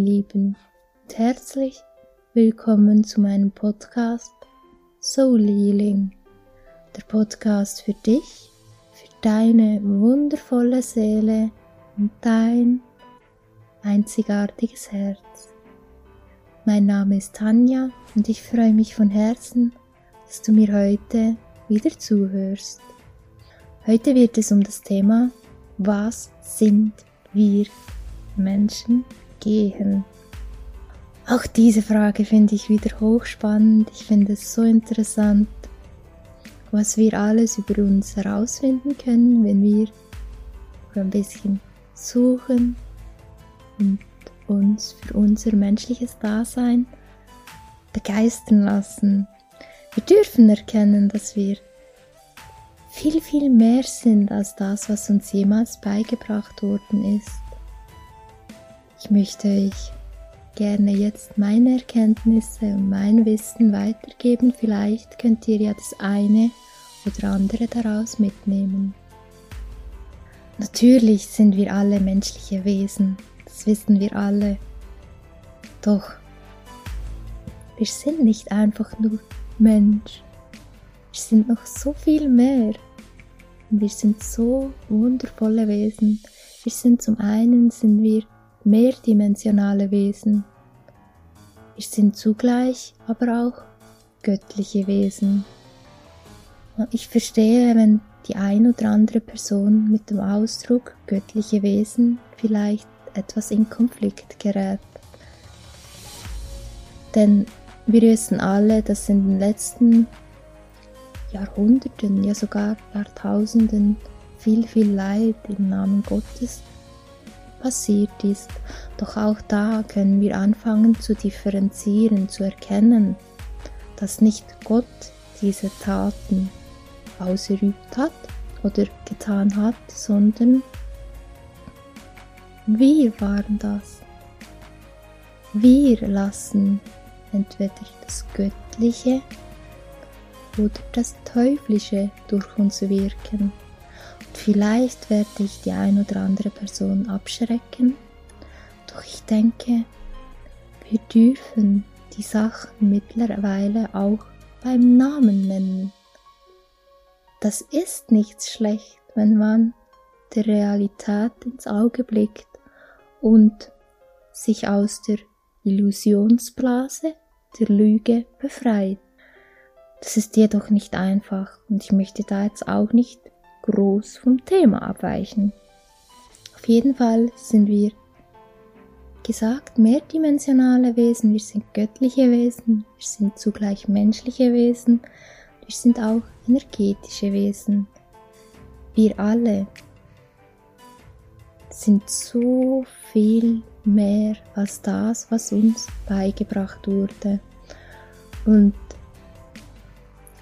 Leben und herzlich willkommen zu meinem Podcast Soul Healing, der Podcast für dich, für deine wundervolle Seele und dein einzigartiges Herz. Mein Name ist Tanja und ich freue mich von Herzen, dass du mir heute wieder zuhörst. Heute wird es um das Thema Was sind wir Menschen gehen? Auch diese Frage finde ich wieder hochspannend. Ich finde es so interessant, was wir alles über uns herausfinden können, wenn wir ein bisschen suchen und uns für unser menschliches Dasein begeistern lassen. Wir dürfen erkennen, dass wir viel, viel mehr sind als das, was uns jemals beigebracht worden ist. Ich möchte euch gerne jetzt meine Erkenntnisse und mein Wissen weitergeben. Vielleicht könnt ihr ja das eine oder andere daraus mitnehmen. Natürlich sind wir alle menschliche Wesen, das wissen wir alle. Doch wir sind nicht einfach nur Mensch. Wir sind noch so viel mehr. Und wir sind so wundervolle Wesen. Wir sind zum einen sind wir mehrdimensionale Wesen. Wir sind zugleich aber auch göttliche Wesen. Ich verstehe, wenn die ein oder andere Person mit dem Ausdruck göttliche Wesen vielleicht etwas in Konflikt gerät. Denn wir wissen alle, dass in den letzten Jahrhunderten, ja sogar Jahrtausenden viel, viel Leid im Namen Gottes passiert ist. Doch auch da können wir anfangen zu differenzieren, zu erkennen, dass nicht Gott diese Taten ausgeübt hat oder getan hat, sondern wir waren das. Wir lassen entweder das Göttliche oder das Teuflische durch uns wirken. Vielleicht werde ich die ein oder andere Person abschrecken, doch ich denke, wir dürfen die Sachen mittlerweile auch beim Namen nennen. Das ist nichts schlecht, wenn man der Realität ins Auge blickt und sich aus der Illusionsblase der Lüge befreit. Das ist jedoch nicht einfach und ich möchte da jetzt auch nicht groß vom Thema abweichen. Auf jeden Fall sind wir gesagt mehrdimensionale Wesen, wir sind göttliche Wesen, wir sind zugleich menschliche Wesen, wir sind auch energetische Wesen. Wir alle sind so viel mehr als das, was uns beigebracht wurde. Und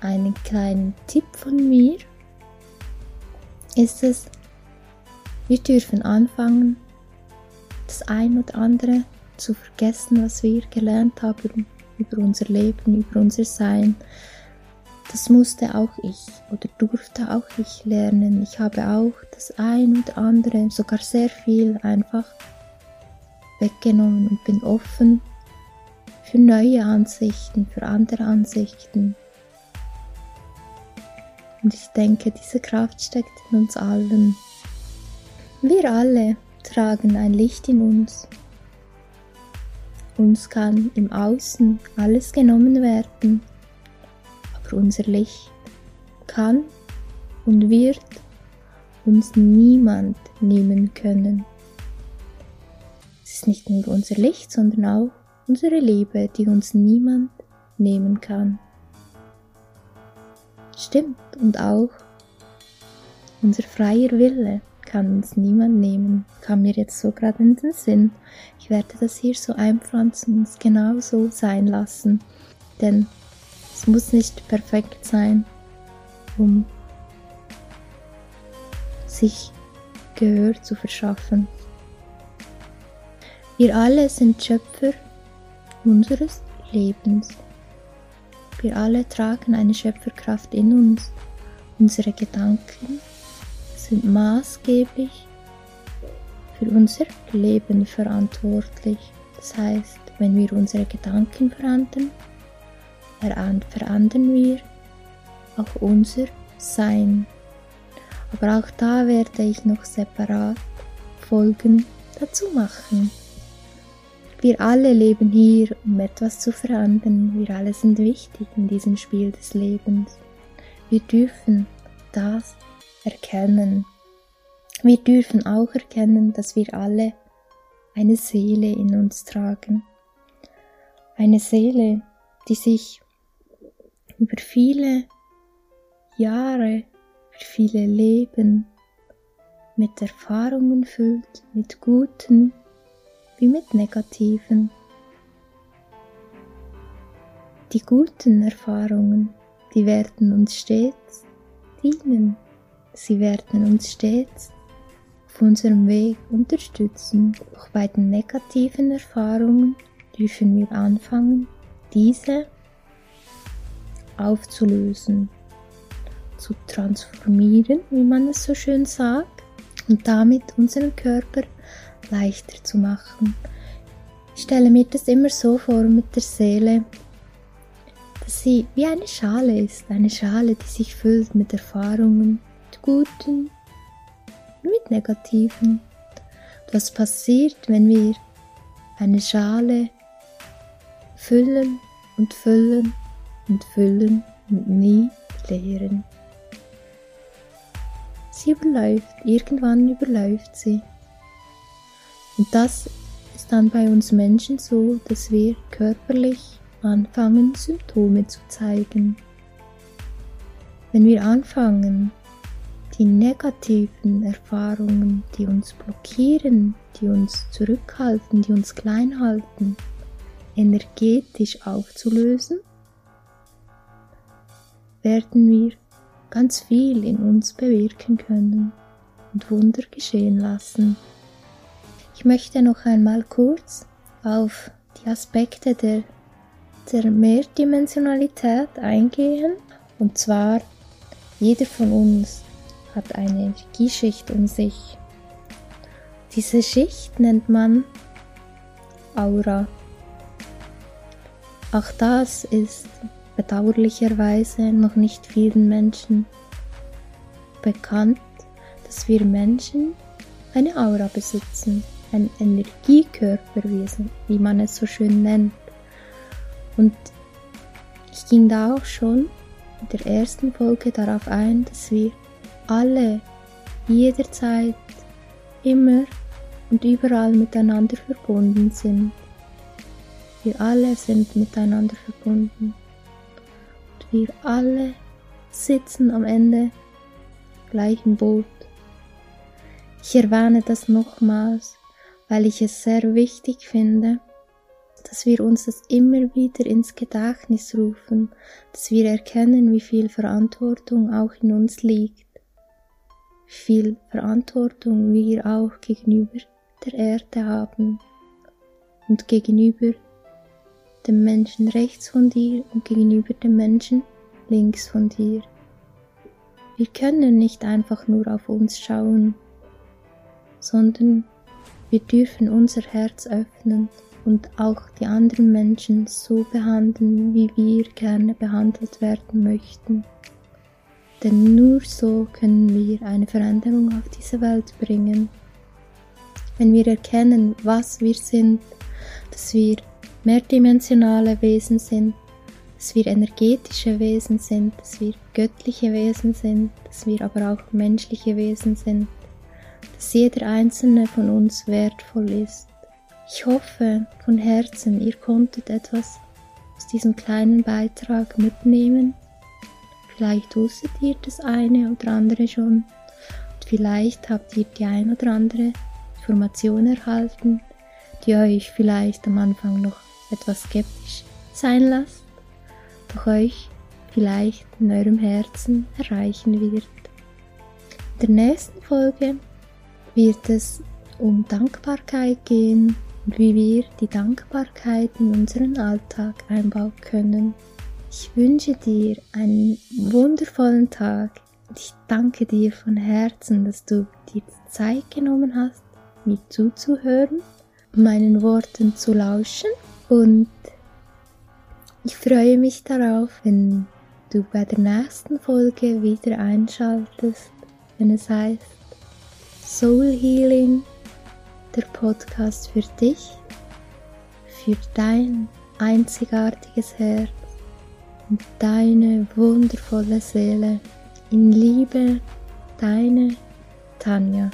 einen kleinen Tipp von mir ist es, wir dürfen anfangen, das ein oder andere zu vergessen, was wir gelernt haben über unser Leben, über unser Sein. Das musste auch ich oder durfte auch ich lernen. Ich habe auch das ein oder andere, sogar sehr viel einfach weggenommen und bin offen für neue Ansichten, für andere Ansichten. Und ich denke, diese Kraft steckt in uns allen. Wir alle tragen ein Licht in uns. Uns kann im Außen alles genommen werden, aber unser Licht kann und wird uns niemand nehmen können. Es ist nicht nur unser Licht, sondern auch unsere Liebe, die uns niemand nehmen kann. Stimmt, und auch unser freier Wille kann uns niemand nehmen. Kam mir jetzt so gerade in den Sinn. Ich werde das hier so einpflanzen und es genau so sein lassen. Denn es muss nicht perfekt sein, um sich Gehör zu verschaffen. Wir alle sind Schöpfer unseres Lebens. Wir alle tragen eine Schöpferkraft in uns. Unsere Gedanken sind maßgeblich für unser Leben verantwortlich. Das heißt, wenn wir unsere Gedanken verändern, verändern wir auch unser Sein. Aber auch da werde ich noch separat Folgen dazu machen. Wir alle leben hier, um etwas zu verändern. Wir alle sind wichtig in diesem Spiel des Lebens. Wir dürfen das erkennen. Wir dürfen auch erkennen, dass wir alle eine Seele in uns tragen. Eine Seele, die sich über viele Jahre, über viele Leben mit Erfahrungen füllt, mit guten wie mit negativen. Die guten Erfahrungen, die werden uns stets dienen. Sie werden uns stets auf unserem Weg unterstützen. Doch bei den negativen Erfahrungen dürfen wir anfangen, diese aufzulösen, zu transformieren, wie man es so schön sagt, und damit unseren Körper leichter zu machen. Ich stelle mir das immer so vor mit der Seele, dass sie wie eine Schale ist, eine Schale, die sich füllt mit Erfahrungen, mit guten, mit negativen. Was passiert, wenn wir eine Schale füllen und füllen und füllen und nie leeren? Sie überläuft, irgendwann überläuft sie. Und das ist dann bei uns Menschen so, dass wir körperlich anfangen, Symptome zu zeigen. Wenn wir anfangen, die negativen Erfahrungen, die uns blockieren, die uns zurückhalten, die uns klein halten, energetisch aufzulösen, werden wir ganz viel in uns bewirken können und Wunder geschehen lassen. Ich möchte noch einmal kurz auf die Aspekte der, der Mehrdimensionalität eingehen. Und zwar, jeder von uns hat eine Energieschicht um sich. Diese Schicht nennt man Aura. Auch das ist bedauerlicherweise noch nicht vielen Menschen bekannt, dass wir Menschen eine Aura besitzen ein Energiekörperwesen, wie man es so schön nennt. Und ich ging da auch schon in der ersten Folge darauf ein, dass wir alle jederzeit immer und überall miteinander verbunden sind. Wir alle sind miteinander verbunden. Und wir alle sitzen am Ende gleich im Boot. Ich erwähne das nochmals, weil ich es sehr wichtig finde, dass wir uns das immer wieder ins Gedächtnis rufen, dass wir erkennen, wie viel Verantwortung auch in uns liegt, wie viel Verantwortung wir auch gegenüber der Erde haben und gegenüber dem Menschen rechts von dir und gegenüber dem Menschen links von dir. Wir können nicht einfach nur auf uns schauen, sondern wir dürfen unser Herz öffnen und auch die anderen Menschen so behandeln, wie wir gerne behandelt werden möchten. Denn nur so können wir eine Veränderung auf diese Welt bringen. Wenn wir erkennen, was wir sind, dass wir mehrdimensionale Wesen sind, dass wir energetische Wesen sind, dass wir göttliche Wesen sind, dass wir aber auch menschliche Wesen sind, dass jeder einzelne von uns wertvoll ist. Ich hoffe von Herzen, ihr konntet etwas aus diesem kleinen Beitrag mitnehmen. Vielleicht wusstet ihr das eine oder andere schon und vielleicht habt ihr die ein oder andere Information erhalten, die euch vielleicht am Anfang noch etwas skeptisch sein lasst, doch euch vielleicht in eurem Herzen erreichen wird. In der nächsten Folge wird es um Dankbarkeit gehen und wie wir die Dankbarkeit in unseren Alltag einbauen können. Ich wünsche dir einen wundervollen Tag und ich danke dir von Herzen, dass du dir Zeit genommen hast, mir zuzuhören meinen Worten zu lauschen und ich freue mich darauf, wenn du bei der nächsten Folge wieder einschaltest, wenn es heißt Soul Healing, der Podcast für dich, für dein einzigartiges Herz und deine wundervolle Seele. In Liebe, deine Tanja.